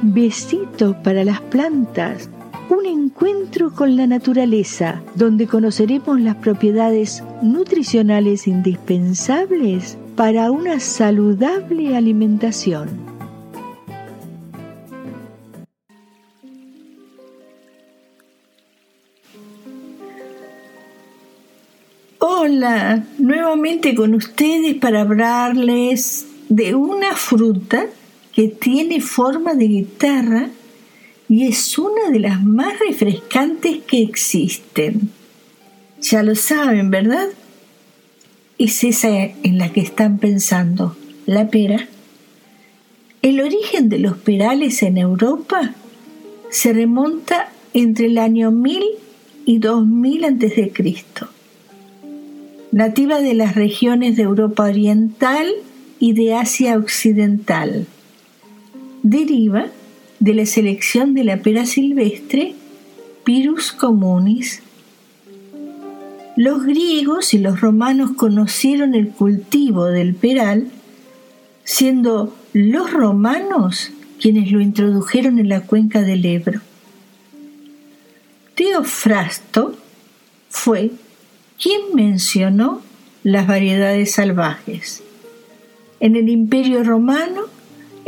Besitos para las plantas. Un encuentro con la naturaleza, donde conoceremos las propiedades nutricionales indispensables para una saludable alimentación. Hola, nuevamente con ustedes para hablarles de una fruta que tiene forma de guitarra y es una de las más refrescantes que existen. Ya lo saben, ¿verdad? Es esa en la que están pensando, la pera. El origen de los perales en Europa se remonta entre el año 1000 y 2000 a.C nativa de las regiones de Europa Oriental y de Asia Occidental. Deriva de la selección de la pera silvestre Pyrus communis. Los griegos y los romanos conocieron el cultivo del peral, siendo los romanos quienes lo introdujeron en la cuenca del Ebro. Teofrasto fue ¿quién mencionó las variedades salvajes? En el Imperio Romano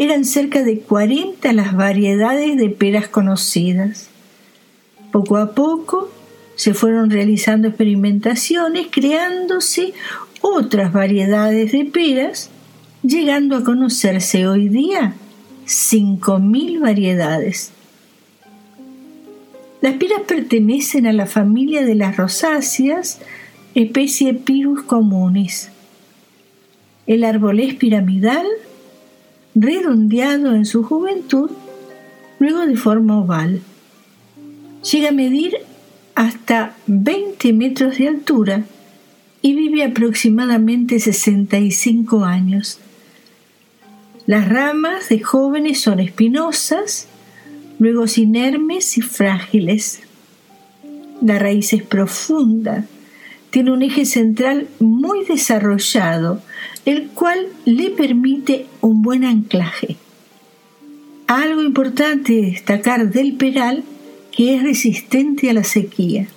eran cerca de 40 las variedades de peras conocidas. Poco a poco se fueron realizando experimentaciones, creándose otras variedades de peras, llegando a conocerse hoy día 5.000 variedades. Las peras pertenecen a la familia de las rosáceas, especie Pyrus communis. El árbol es piramidal, redondeado en su juventud, luego de forma oval. Llega a medir hasta 20 metros de altura y vive aproximadamente 65 años. Las ramas de jóvenes son espinosas luego inermes y frágiles. La raíz es profunda, tiene un eje central muy desarrollado, el cual le permite un buen anclaje. Algo importante destacar del peral que es resistente a la sequía.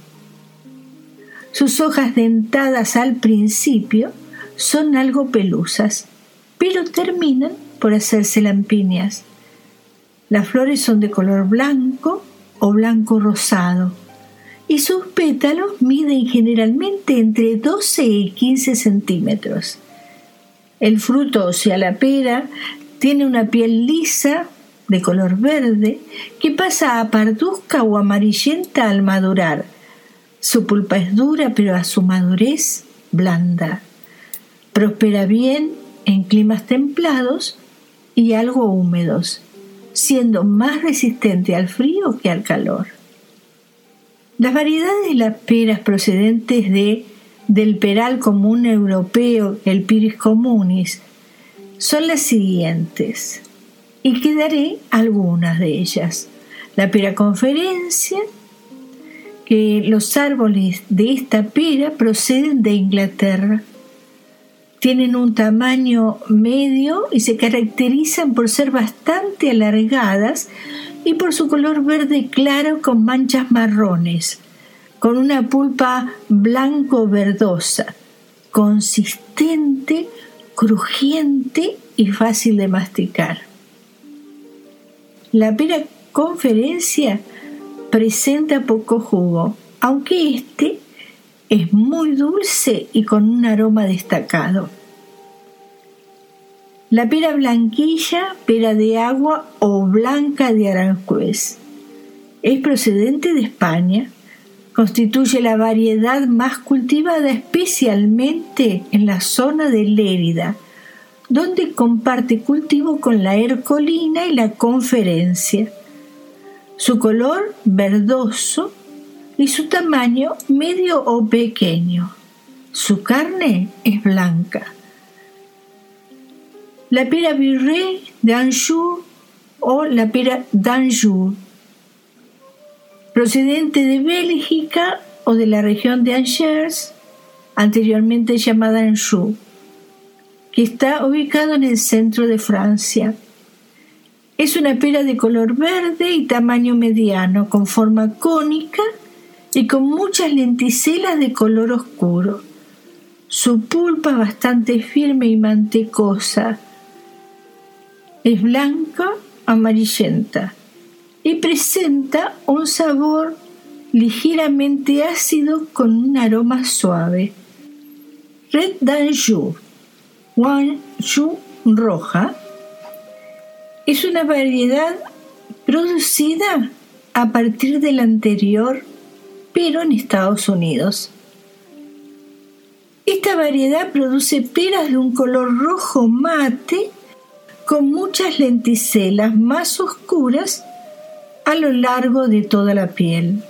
Sus hojas dentadas al principio son algo pelusas, pero terminan por hacerse lampiñas. Las flores son de color blanco o blanco rosado y sus pétalos miden generalmente entre 12 y 15 centímetros. El fruto, o sea, la pera, tiene una piel lisa de color verde que pasa a parduzca o amarillenta al madurar. Su pulpa es dura, pero a su madurez blanda. Prospera bien en climas templados y algo húmedos siendo más resistente al frío que al calor. Las variedades de las peras procedentes de, del peral común europeo, el Piris communis, son las siguientes, y quedaré algunas de ellas. La pera conferencia, que los árboles de esta pera proceden de Inglaterra. Tienen un tamaño medio y se caracterizan por ser bastante alargadas y por su color verde claro con manchas marrones, con una pulpa blanco-verdosa, consistente, crujiente y fácil de masticar. La pera conferencia presenta poco jugo, aunque este es muy dulce y con un aroma destacado. La pera blanquilla, pera de agua o blanca de Aranjuez. Es procedente de España. Constituye la variedad más cultivada especialmente en la zona de Lérida, donde comparte cultivo con la ercolina y la conferencia. Su color verdoso y su tamaño medio o pequeño. Su carne es blanca. La pera Virrey d'Anjou o la pera d'Anjou, procedente de Bélgica o de la región de Angers, anteriormente llamada Anjou, que está ubicado en el centro de Francia. Es una pera de color verde y tamaño mediano, con forma cónica y con muchas lenticelas de color oscuro. Su pulpa bastante firme y mantecosa. Es blanca, amarillenta y presenta un sabor ligeramente ácido con un aroma suave. Red d'Anjou, Wanju roja, es una variedad producida a partir del anterior, pero en Estados Unidos. Esta variedad produce peras de un color rojo mate con muchas lenticelas más oscuras a lo largo de toda la piel.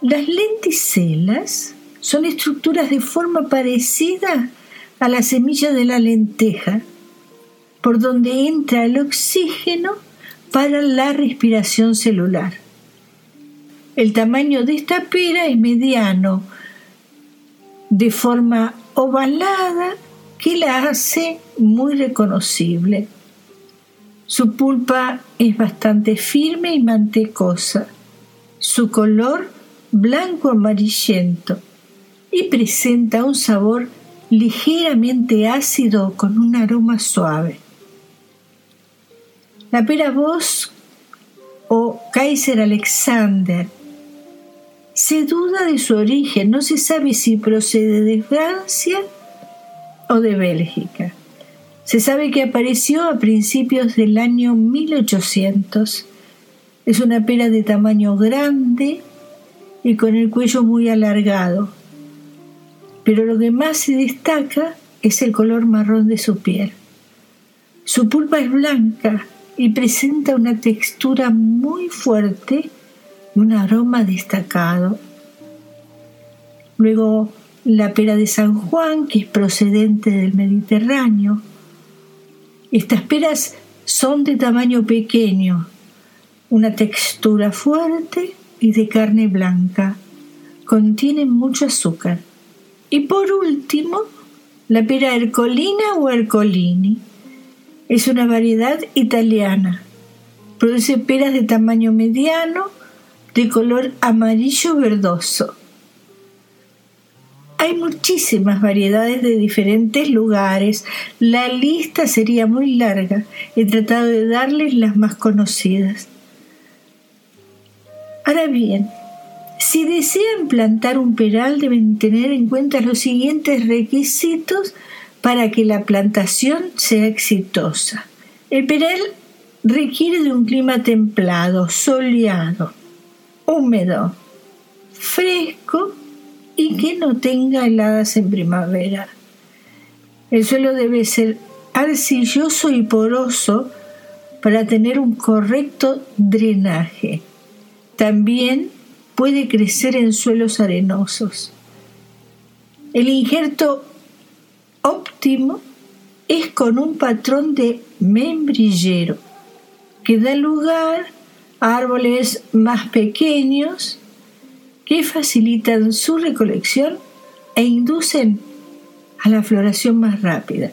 Las lenticelas son estructuras de forma parecida a la semilla de la lenteja, por donde entra el oxígeno para la respiración celular. El tamaño de esta pera es mediano, de forma ovalada que la hace muy reconocible. Su pulpa es bastante firme y mantecosa. Su color blanco amarillento y presenta un sabor ligeramente ácido con un aroma suave. La pera Bosch o Kaiser Alexander se duda de su origen, no se sabe si procede de Francia o de Bélgica. Se sabe que apareció a principios del año 1800. Es una pera de tamaño grande y con el cuello muy alargado. Pero lo que más se destaca es el color marrón de su piel. Su pulpa es blanca y presenta una textura muy fuerte y un aroma destacado. Luego la pera de San Juan, que es procedente del Mediterráneo. Estas peras son de tamaño pequeño, una textura fuerte y de carne blanca. Contienen mucho azúcar. Y por último, la pera ercolina o ercolini es una variedad italiana. Produce peras de tamaño mediano, de color amarillo verdoso. Hay muchísimas variedades de diferentes lugares. La lista sería muy larga. He tratado de darles las más conocidas. Ahora bien, si desean plantar un peral deben tener en cuenta los siguientes requisitos para que la plantación sea exitosa. El peral requiere de un clima templado, soleado, húmedo, fresco que no tenga heladas en primavera. El suelo debe ser arcilloso y poroso para tener un correcto drenaje. También puede crecer en suelos arenosos. El injerto óptimo es con un patrón de membrillero que da lugar a árboles más pequeños que facilitan su recolección e inducen a la floración más rápida.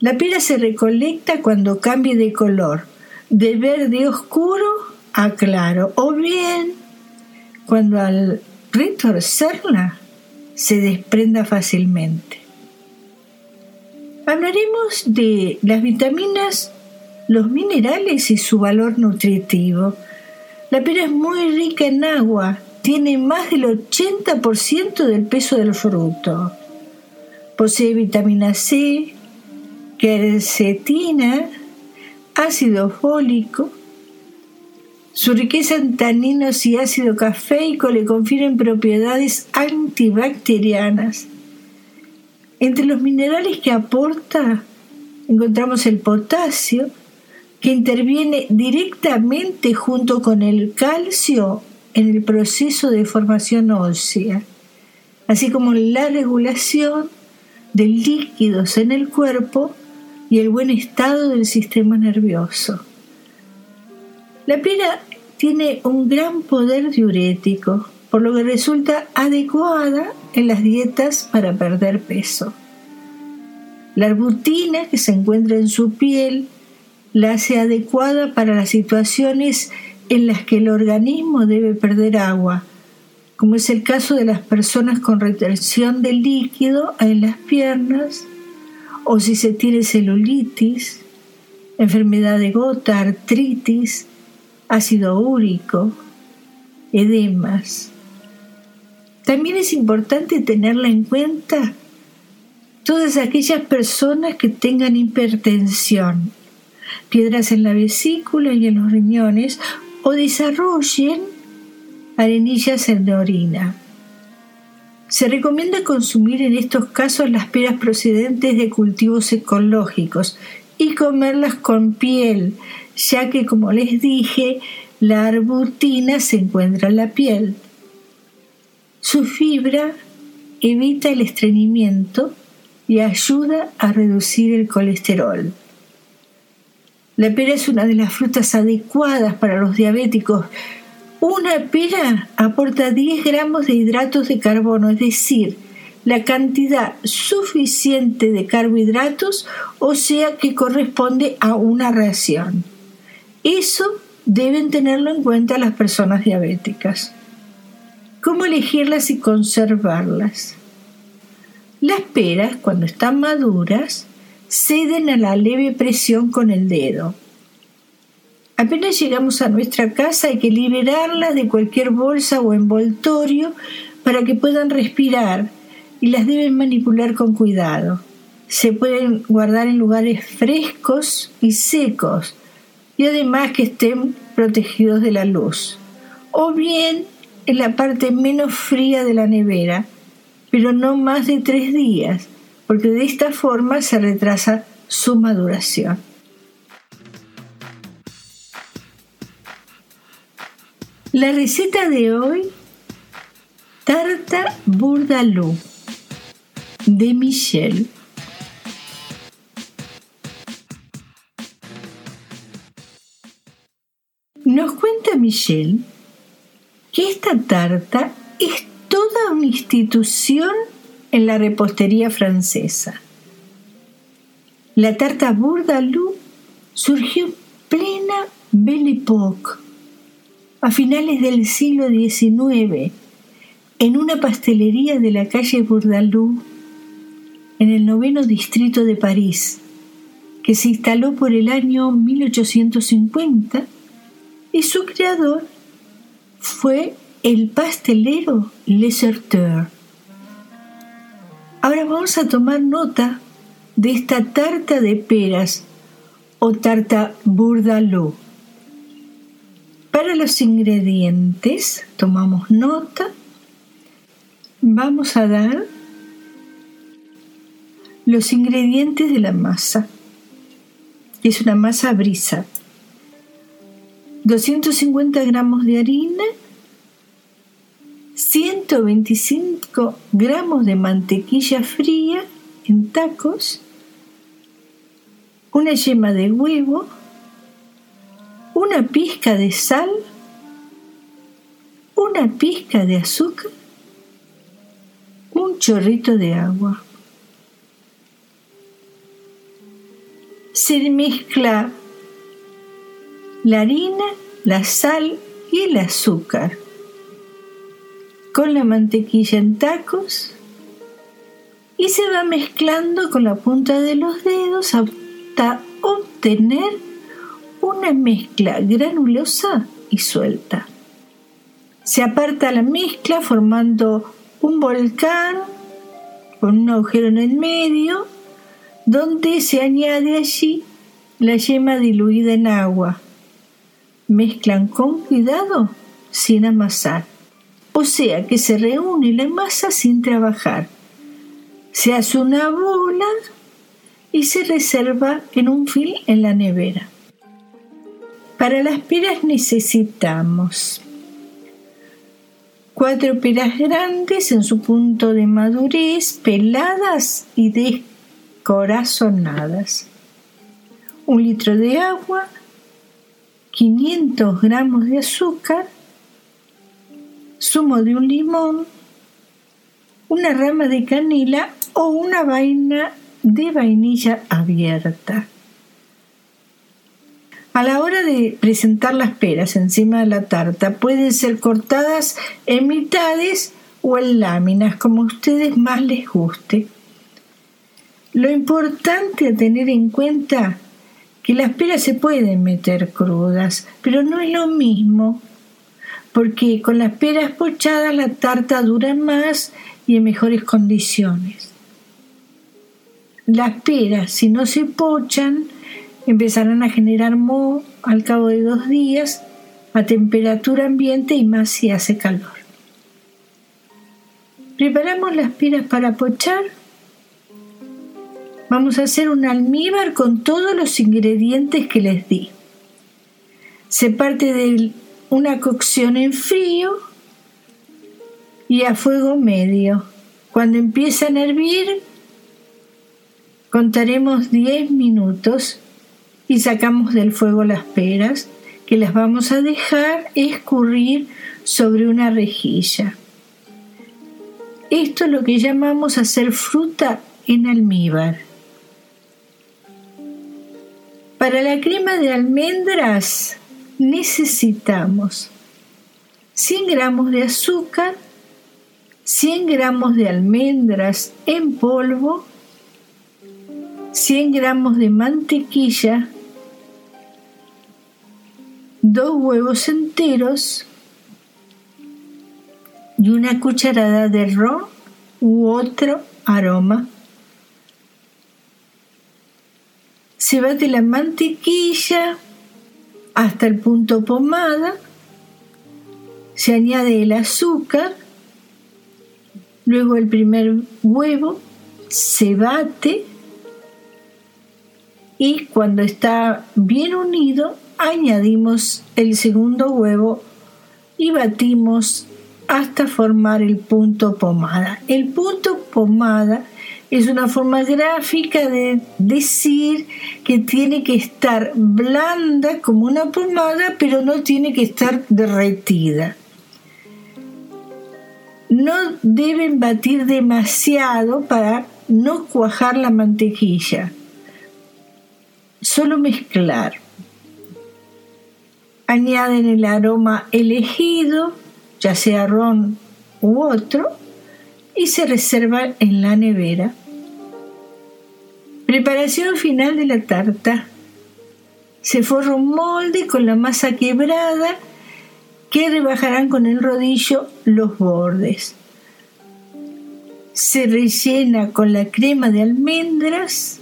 La pera se recolecta cuando cambie de color, de verde oscuro a claro, o bien cuando al retorcerla se desprenda fácilmente. Hablaremos de las vitaminas, los minerales y su valor nutritivo. La pera es muy rica en agua, tiene más del 80% del peso del fruto. Posee vitamina C, quercetina, ácido fólico, su riqueza en taninos y ácido cafeico le confieren propiedades antibacterianas. Entre los minerales que aporta encontramos el potasio, que interviene directamente junto con el calcio en el proceso de formación ósea, así como la regulación de líquidos en el cuerpo y el buen estado del sistema nervioso. La pera tiene un gran poder diurético, por lo que resulta adecuada en las dietas para perder peso. La arbutina que se encuentra en su piel la hace adecuada para las situaciones en las que el organismo debe perder agua, como es el caso de las personas con retención de líquido en las piernas, o si se tiene celulitis, enfermedad de gota, artritis, ácido úrico, edemas. También es importante tenerla en cuenta todas aquellas personas que tengan hipertensión, piedras en la vesícula y en los riñones o desarrollen arenillas en la orina. Se recomienda consumir en estos casos las peras procedentes de cultivos ecológicos y comerlas con piel, ya que, como les dije, la arbutina se encuentra en la piel. Su fibra evita el estreñimiento y ayuda a reducir el colesterol. La pera es una de las frutas adecuadas para los diabéticos. Una pera aporta 10 gramos de hidratos de carbono, es decir, la cantidad suficiente de carbohidratos, o sea que corresponde a una ración. Eso deben tenerlo en cuenta las personas diabéticas. ¿Cómo elegirlas y conservarlas? Las peras, cuando están maduras, ceden a la leve presión con el dedo. Apenas llegamos a nuestra casa hay que liberarlas de cualquier bolsa o envoltorio para que puedan respirar y las deben manipular con cuidado. Se pueden guardar en lugares frescos y secos y además que estén protegidos de la luz. O bien en la parte menos fría de la nevera, pero no más de tres días porque de esta forma se retrasa su maduración. La receta de hoy, tarta bourdalou de Michel. Nos cuenta Michel que esta tarta es toda una institución en la repostería francesa. La tarta Bourdaloue surgió en plena Belle Époque, a finales del siglo XIX, en una pastelería de la calle Bourdaloue, en el noveno distrito de París, que se instaló por el año 1850 y su creador fue el pastelero Le Ahora vamos a tomar nota de esta tarta de peras o tarta burdalou. Para los ingredientes, tomamos nota, vamos a dar los ingredientes de la masa, es una masa brisa. 250 gramos de harina, 125 gramos de mantequilla fría en tacos, una yema de huevo, una pizca de sal, una pizca de azúcar, un chorrito de agua. Se mezcla la harina, la sal y el azúcar con la mantequilla en tacos y se va mezclando con la punta de los dedos hasta obtener una mezcla granulosa y suelta. Se aparta la mezcla formando un volcán con un agujero en el medio donde se añade allí la yema diluida en agua. Mezclan con cuidado sin amasar o sea que se reúne la masa sin trabajar. Se hace una bola y se reserva en un fil en la nevera. Para las peras necesitamos cuatro peras grandes en su punto de madurez, peladas y descorazonadas, un litro de agua, 500 gramos de azúcar, zumo de un limón, una rama de canela o una vaina de vainilla abierta. A la hora de presentar las peras encima de la tarta, pueden ser cortadas en mitades o en láminas, como a ustedes más les guste. Lo importante a tener en cuenta que las peras se pueden meter crudas, pero no es lo mismo, porque con las peras pochadas la tarta dura más y en mejores condiciones. Las peras, si no se pochan, empezarán a generar moho al cabo de dos días a temperatura ambiente y más si hace calor. Preparamos las peras para pochar. Vamos a hacer un almíbar con todos los ingredientes que les di. Se parte de una cocción en frío y a fuego medio. Cuando empiezan a hervir, contaremos 10 minutos y sacamos del fuego las peras que las vamos a dejar escurrir sobre una rejilla. Esto es lo que llamamos hacer fruta en almíbar. Para la crema de almendras necesitamos 100 gramos de azúcar, 100 gramos de almendras en polvo, 100 gramos de mantequilla, dos huevos enteros y una cucharada de ron u otro aroma. Se bate la mantequilla hasta el punto pomada, se añade el azúcar, luego el primer huevo se bate y cuando está bien unido añadimos el segundo huevo y batimos hasta formar el punto pomada. El punto pomada es una forma gráfica de decir que tiene que estar blanda como una pomada, pero no tiene que estar derretida. No deben batir demasiado para no cuajar la mantequilla. Solo mezclar añaden el aroma elegido, ya sea ron u otro, y se reserva en la nevera. Preparación final de la tarta. Se forra un molde con la masa quebrada que rebajarán con el rodillo los bordes. Se rellena con la crema de almendras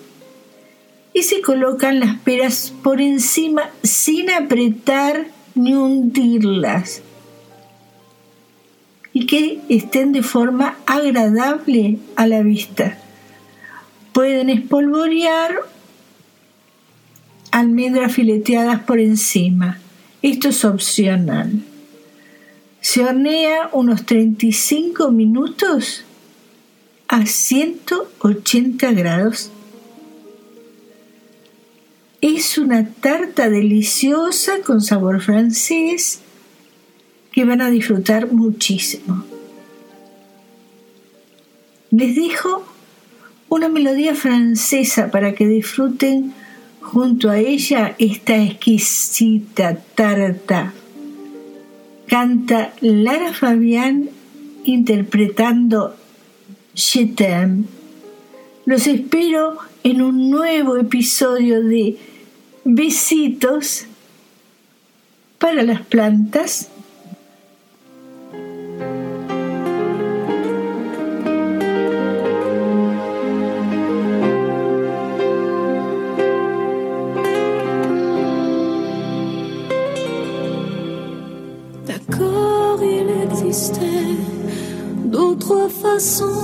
y se colocan las peras por encima sin apretar ni hundirlas y que estén de forma agradable a la vista. Pueden espolvorear almendras fileteadas por encima. Esto es opcional. Se hornea unos 35 minutos a 180 grados es una tarta deliciosa con sabor francés que van a disfrutar muchísimo. Les dejo una melodía francesa para que disfruten junto a ella esta exquisita tarta. Canta Lara Fabián interpretando Je t'aime. Los espero en un nuevo episodio de besitos para las plantas. sua